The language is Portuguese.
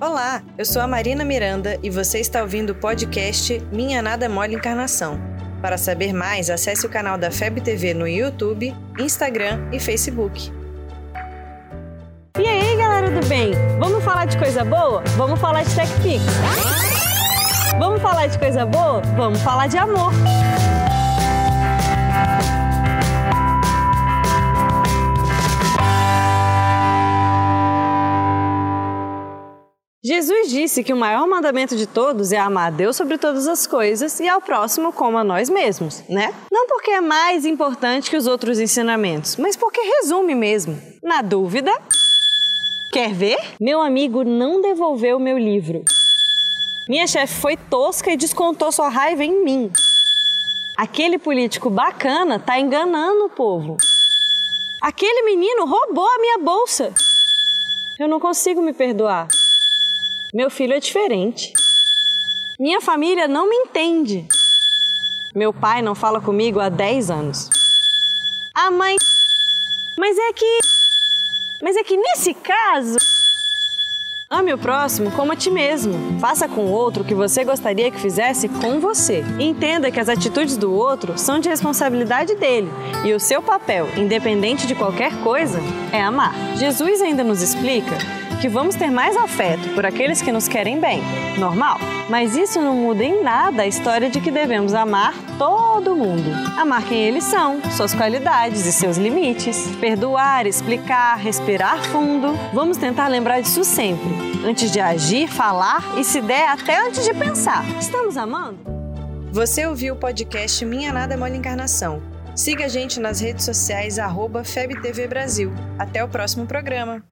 Olá, eu sou a Marina Miranda e você está ouvindo o podcast Minha Nada Mole Encarnação. Para saber mais, acesse o canal da FEB TV no YouTube, Instagram e Facebook. E aí, galera do bem? Vamos falar de coisa boa? Vamos falar de TechPix. Vamos falar de coisa boa? Vamos falar de amor. Jesus disse que o maior mandamento de todos é amar a Deus sobre todas as coisas e ao próximo como a nós mesmos, né? Não porque é mais importante que os outros ensinamentos, mas porque resume mesmo. Na dúvida, quer ver? Meu amigo não devolveu meu livro. Minha chefe foi tosca e descontou sua raiva em mim. Aquele político bacana tá enganando o povo. Aquele menino roubou a minha bolsa. Eu não consigo me perdoar. Meu filho é diferente. Minha família não me entende. Meu pai não fala comigo há 10 anos. A mãe. Mas é que. Mas é que nesse caso. Ame o próximo como a ti mesmo. Faça com o outro o que você gostaria que fizesse com você. Entenda que as atitudes do outro são de responsabilidade dele e o seu papel, independente de qualquer coisa, é amar. Jesus ainda nos explica que vamos ter mais afeto por aqueles que nos querem bem, normal. Mas isso não muda em nada a história de que devemos amar todo mundo. Amar quem eles são, suas qualidades e seus limites. Perdoar, explicar, respirar fundo. Vamos tentar lembrar disso sempre, antes de agir, falar e, se der, até antes de pensar. Estamos amando? Você ouviu o podcast Minha Nada Mole Encarnação. Siga a gente nas redes sociais, arroba FebTV Brasil. Até o próximo programa.